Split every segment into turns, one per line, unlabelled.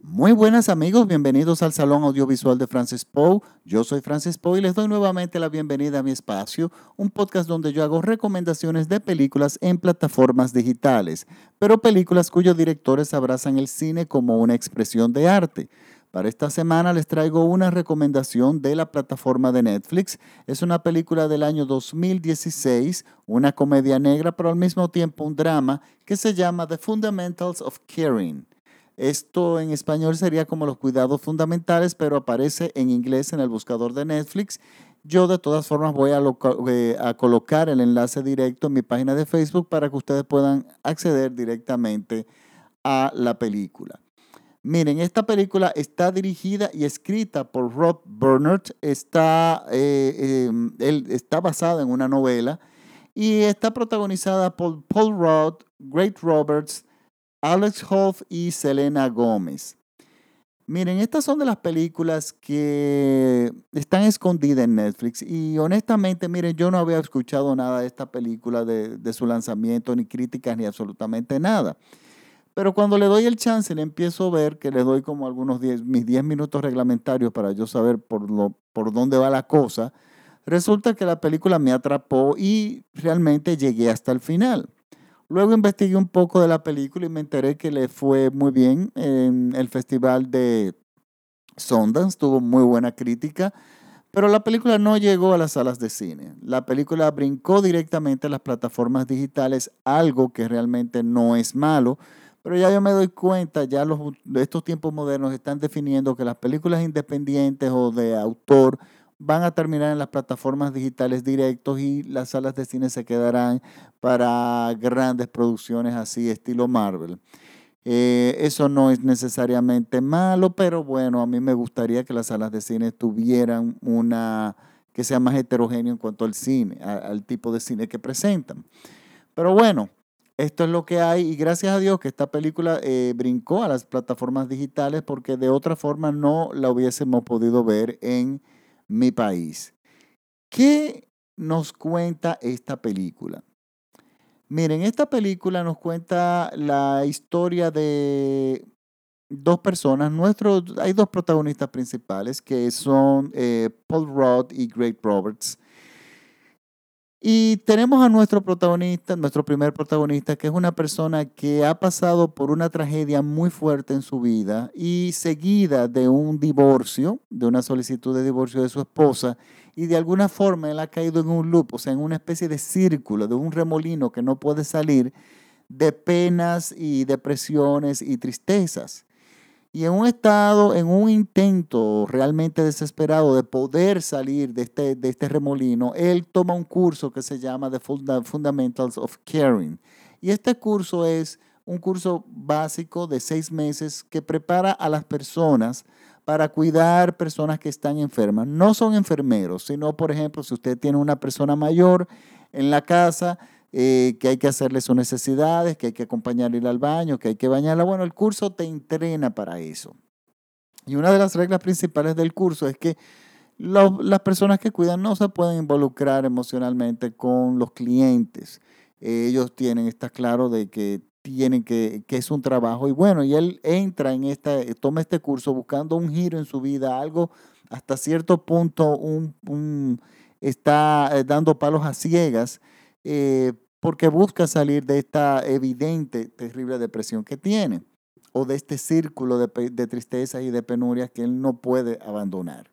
Muy buenas amigos, bienvenidos al Salón Audiovisual de Francis Poe. Yo soy Francis Poe y les doy nuevamente la bienvenida a mi espacio, un podcast donde yo hago recomendaciones de películas en plataformas digitales, pero películas cuyos directores abrazan el cine como una expresión de arte. Para esta semana les traigo una recomendación de la plataforma de Netflix. Es una película del año 2016, una comedia negra, pero al mismo tiempo un drama que se llama The Fundamentals of Caring. Esto en español sería como los cuidados fundamentales, pero aparece en inglés en el buscador de Netflix. Yo de todas formas voy a, eh, a, colocar el enlace directo en mi página de Facebook para que ustedes puedan acceder directamente a la película. Miren, esta película está dirigida y escrita por Rob Bernard. Está, eh, em, él está basada en una novela y está protagonizada por Paul Rudd, Great Roberts, Alex Hoff y Selena Gómez. Miren, estas son de las películas que están escondidas en Netflix y honestamente, miren, yo no había escuchado nada de esta película, de, su lanzamiento, ni críticas, ni absolutamente nada. Pero cuando le doy el chance, le empiezo a ver que le doy como algunos 10, mis 10 minutos reglamentarios para yo saber por, lo, por dónde va la cosa, resulta que la película me atrapó y realmente llegué hasta el final. Luego investigué un poco de la película y me enteré que le fue muy bien en el festival de Sundance, tuvo muy buena crítica, pero la película no llegó a las salas de cine. La película brincó directamente a las plataformas digitales, algo que realmente no es malo, pero ya yo me doy cuenta, ya los, estos tiempos modernos están definiendo que las películas independientes o de autor van a terminar en las plataformas digitales directos y las salas de cine se quedarán para grandes producciones así, estilo Marvel. Eh, eso no es necesariamente malo, pero bueno, a mí me gustaría que las salas de cine tuvieran una que sea más heterogéneo en cuanto al cine, al tipo de cine que presentan. Pero bueno, esto es lo que hay y gracias a Dios que esta película eh, brincó a las plataformas digitales porque de otra forma no la hubiésemos podido ver en mi país. ¿Qué nos cuenta esta película? Miren, esta película nos cuenta la historia de dos personas. Hay dos protagonistas principales que son eh, Paul Rudd y Greg Roberts. Y tenemos a nuestro protagonista, nuestro primer protagonista, que es una persona que ha pasado por una tragedia muy fuerte en su vida y seguida de un divorcio, de una solicitud de divorcio de su esposa, y de alguna forma él ha caído en un loop, o sea, en una especie de círculo, de un remolino que no puede salir de penas y depresiones y tristezas. Y en un estado, en un intento realmente desesperado de poder salir de este, de este remolino, él toma un curso que se llama The Fundamentals of Caring. Y este curso es un curso básico de seis meses que prepara a las personas para cuidar personas que están enfermas. No son enfermeros, sino, por ejemplo, si usted tiene una persona mayor en la casa, eh, que hay que hacerle sus necesidades, que hay que acompañarle al baño, que hay que bañarla. Bueno, el curso te entrena para eso. Y una de las reglas principales del curso es que las personas que cuidan no se pueden involucrar emocionalmente con los clientes. ellos tienen, está claro de que tienen que, que es un trabajo. Y bueno, y él entra en esta, toma este curso buscando un giro en su vida, algo hasta cierto punto un, está eh, dando palos a ciegas eh, porque busca salir de esta evidente, terrible depresión que tiene, o de este círculo de, de tristeza y de penurias que él no puede abandonar.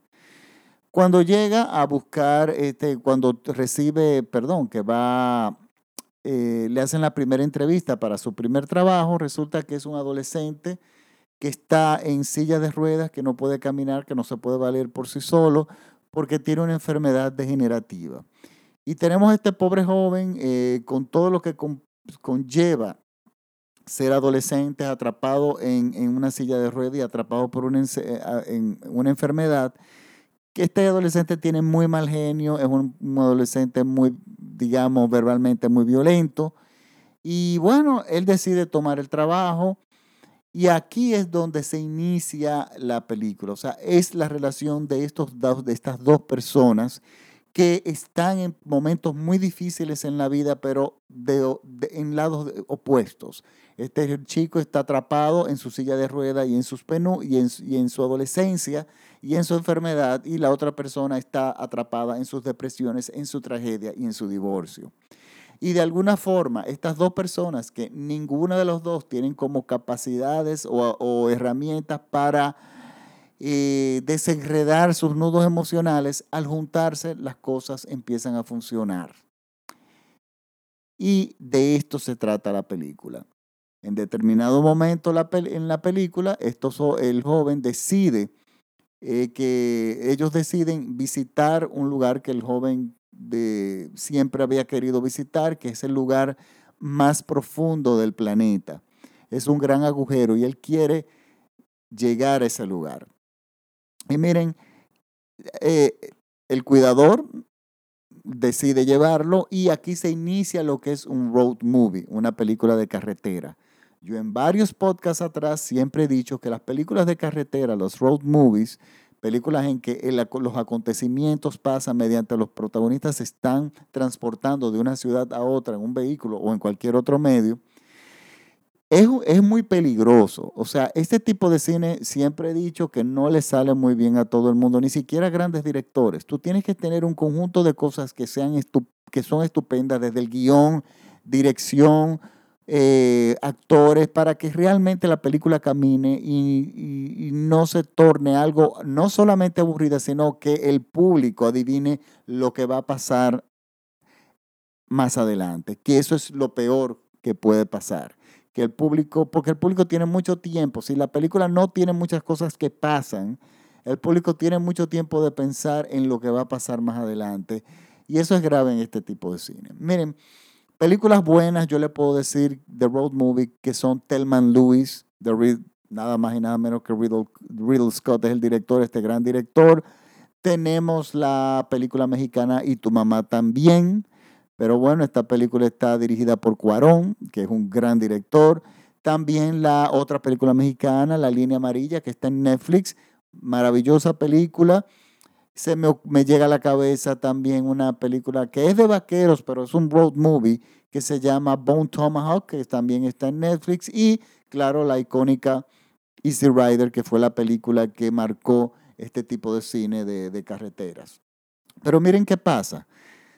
Cuando llega a buscar, este, cuando recibe, perdón, que va, eh, le hacen la primera entrevista para su primer trabajo, resulta que es un adolescente que está en silla de ruedas, que no puede caminar, que no se puede valer por sí solo, porque tiene una enfermedad degenerativa. Y tenemos a este pobre joven eh, con todo lo que conlleva ser adolescente atrapado en, una silla de ruedas y atrapado por una, eh, en una enfermedad, que este adolescente tiene muy mal genio, es un, adolescente muy, digamos, verbalmente muy violento. Y bueno, él decide tomar el trabajo y aquí es donde se inicia la película. O sea, es la relación de, estos de estas dos personas que están en momentos muy difíciles en la vida, pero de, en lados opuestos. Este chico está atrapado en su silla de ruedas y en sus penú y en, y en su adolescencia y en su enfermedad, y la otra persona está atrapada en sus depresiones, en su tragedia y en su divorcio. Y de alguna forma, estas dos personas que ninguna de los dos tienen como capacidades o herramientas para eh, desenredar sus nudos emocionales, al juntarse las cosas empiezan a funcionar. Y de esto se trata la película. En determinado momento en la película, esto, el joven decide eh, que ellos deciden visitar un lugar que el joven siempre había querido visitar, que es el lugar más profundo del planeta. Es un gran agujero y él quiere llegar a ese lugar. Y miren, eh, el cuidador decide llevarlo y aquí se inicia lo que es un road movie, una película de carretera. Yo en varios podcasts atrás siempre he dicho que las películas de carretera, los road movies, películas en que los acontecimientos pasan mediante los protagonistas se están transportando de una ciudad a otra en un vehículo o en cualquier otro medio, es, muy peligroso. O sea, este tipo de cine siempre he dicho que no le sale muy bien a todo el mundo, ni siquiera a grandes directores. Tú tienes que tener un conjunto de cosas que, sean que son estupendas, desde el guion, dirección, eh, actores, para que realmente la película camine y, y, no se torne algo no solamente aburrida, sino que el público adivine lo que va a pasar más adelante, que eso es lo peor que puede pasar que el público, porque el público tiene mucho tiempo, si la película no tiene muchas cosas que pasan, el público tiene mucho tiempo de pensar en lo que va a pasar más adelante. Y eso es grave en este tipo de cine. Miren, películas buenas, yo le puedo decir The Road Movie, que son Telman Lewis, de nada más y nada menos que Riddle, Riddle Scott es el director, este gran director. Tenemos la película mexicana Y tu mamá también, pero bueno, esta película está dirigida por Cuarón, que es un gran director. También la otra película mexicana, La Línea Amarilla, que está en Netflix. Maravillosa película. Se me, llega a la cabeza también una película que es de vaqueros, pero es un road movie, que se llama Bone Tomahawk, que también está en Netflix. Y claro, la icónica Easy Rider, que fue la película que marcó este tipo de cine de, de carreteras. Pero miren qué pasa.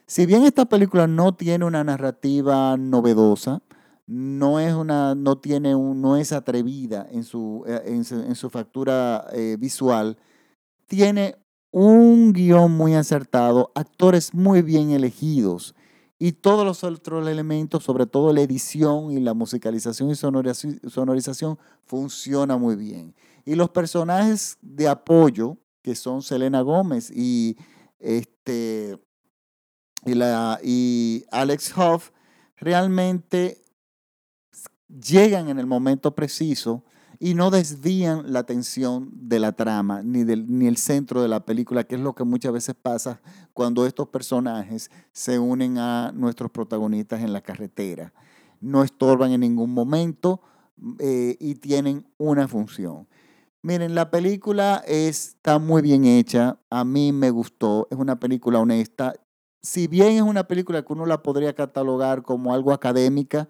Si bien esta película no tiene una narrativa novedosa, no es, una, no tiene un, no es atrevida en su, eh, en su, factura eh, visual, tiene un guion muy acertado, actores muy bien elegidos y todos los otros elementos, sobre todo la edición y la musicalización y sonorización, funciona muy bien. Y los personajes de apoyo, que son Selena Gómez y este, y, la, y Alex Hoff realmente llegan en el momento preciso y no desvían la atención de la trama ni, del, ni el centro de la película, que es lo que muchas veces pasa cuando estos personajes se unen a nuestros protagonistas en la carretera. No estorban en ningún momento eh, y tienen una función. Miren, la película está muy bien hecha, a mí me gustó, es una película honesta, si bien es una película que uno la podría catalogar como algo académica,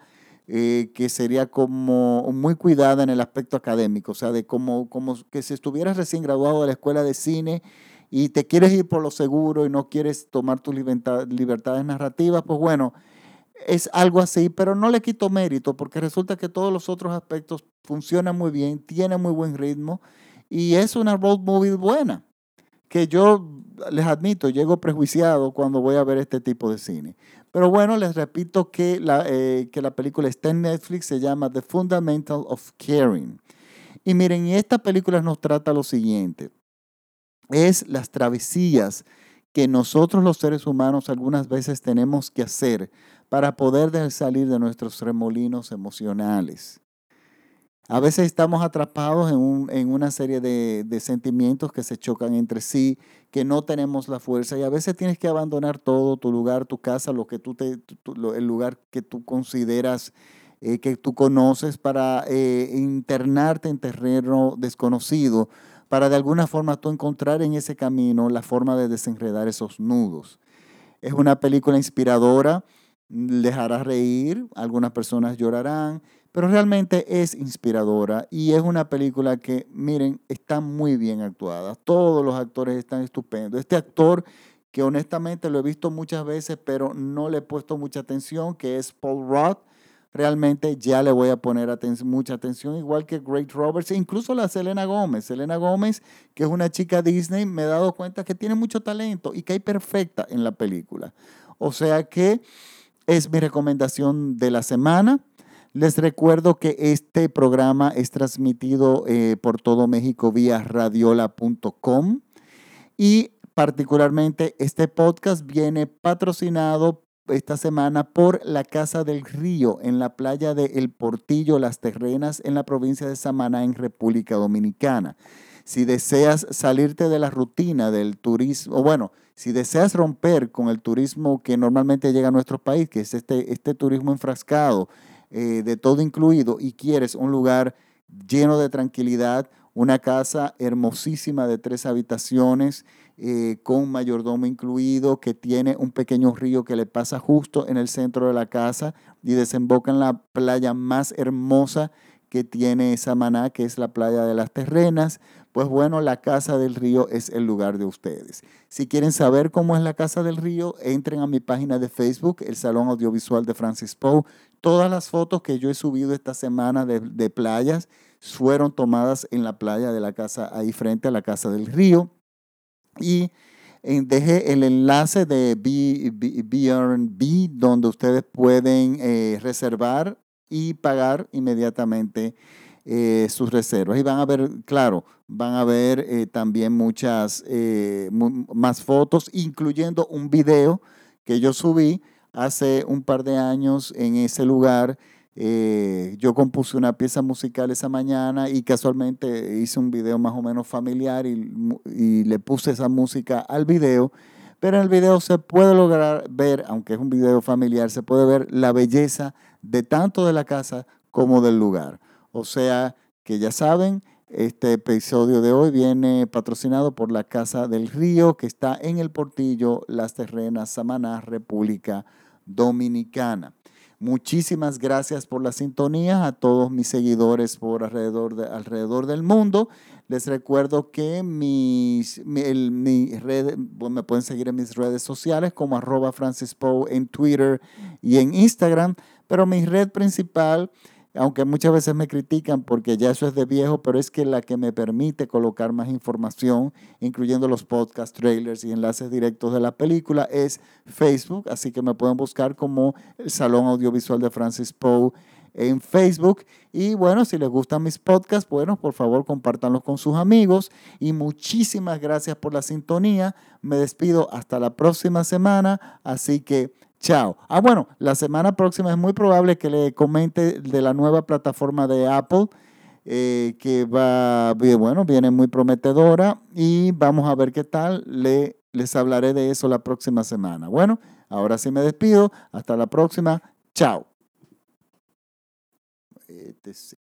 eh, que sería como muy cuidada en el aspecto académico, o sea, de como, como que si estuvieras recién graduado de la escuela de cine y te quieres ir por lo seguro y no quieres tomar tus libertades narrativas, pues bueno, es algo así, pero no le quito mérito porque resulta que todos los otros aspectos funcionan muy bien, tiene muy buen ritmo y es una road movie buena, que yo les admito, llego prejuiciado cuando voy a ver este tipo de cine. Pero bueno, les repito que la, eh, que la película está en Netflix, se llama The Fundamental of Caring. Y miren, esta película nos trata lo siguiente. Es las travesías que nosotros los seres humanos algunas veces tenemos que hacer para poder salir de nuestros remolinos emocionales. A veces estamos atrapados en, una serie de, sentimientos que se chocan entre sí, que no tenemos la fuerza y a veces tienes que abandonar todo, tu lugar, tu casa, lo que tú te, el lugar que tú consideras eh, que tú conoces para eh, internarte en terreno desconocido, para de alguna forma tú encontrar en ese camino la forma de desenredar esos nudos. Es una película inspiradora, les hará reír, algunas personas llorarán, pero realmente es inspiradora y es una película que, miren, está muy bien actuada. Todos los actores están estupendos. Este actor que honestamente lo he visto muchas veces, pero no le he puesto mucha atención, que es Paul Rudd. Realmente ya le voy a poner mucha atención, igual que Great Roberts, e incluso la Selena Gómez. Selena Gómez, que es una chica Disney, me he dado cuenta que tiene mucho talento y que hay perfecta en la película. O sea que es mi recomendación de la semana. Les recuerdo que este programa es transmitido eh, por todo México vía radiola.com y particularmente este podcast viene patrocinado esta semana por la Casa del Río en la playa de El Portillo, Las Terrenas, en la provincia de Samaná, en República Dominicana. Si deseas salirte de la rutina del turismo, bueno, si deseas romper con el turismo que normalmente llega a nuestro país, que es este, este turismo enfrascado, eh, de todo incluido, y quieres un lugar lleno de tranquilidad, una casa hermosísima de tres habitaciones, eh, con mayordomo incluido, que tiene un pequeño río que le pasa justo en el centro de la casa y desemboca en la playa más hermosa que tiene Samaná, que es la playa de las Terrenas, pues bueno, la Casa del Río es el lugar de ustedes. Si quieren saber cómo es la Casa del Río, entren a mi página de Facebook, el Salón Audiovisual de Francis Poe. Todas las fotos que yo he subido esta semana de, playas fueron tomadas en la playa de la casa, ahí frente a la Casa del Río. Y eh, dejé el enlace de B&B donde ustedes pueden eh, reservar y pagar inmediatamente eh, sus reservas. Y van a ver, claro, van a ver eh, también muchas eh, más fotos, incluyendo un video que yo subí hace un par de años en ese lugar. yo compuse una pieza musical esa mañana y casualmente hice un video más o menos familiar y, y le puse esa música al video. Pero en el video se puede lograr ver, aunque es un video familiar, se puede ver la belleza de tanto de la casa como del lugar. O sea que ya saben, este episodio de hoy viene patrocinado por la Casa del Río, que está en el Portillo, Las Terrenas, Samaná, República Dominicana. Muchísimas gracias por la sintonía a todos mis seguidores por alrededor, de, alrededor del mundo. Les recuerdo que mis, mi, red, me pueden seguir en mis redes sociales como arroba Francis en Twitter y en Instagram, pero mi red principal aunque muchas veces me critican porque ya eso es de viejo, pero es que la que me permite colocar más información, incluyendo los podcast trailers y enlaces directos de la película, es Facebook, así que me pueden buscar como el Salón Audiovisual de Francis Poe en Facebook. Y bueno, si les gustan mis podcasts, bueno, por favor compártanlos con sus amigos. Y muchísimas gracias por la sintonía. Me despido hasta la próxima semana. Así que Chao. Ah, bueno, la semana próxima es muy probable que le comente de la nueva plataforma de Apple, eh, que va, bueno, viene muy prometedora y vamos a ver qué tal. Le, les hablaré de eso la próxima semana. Bueno, ahora sí me despido. Hasta la próxima. Chao. Este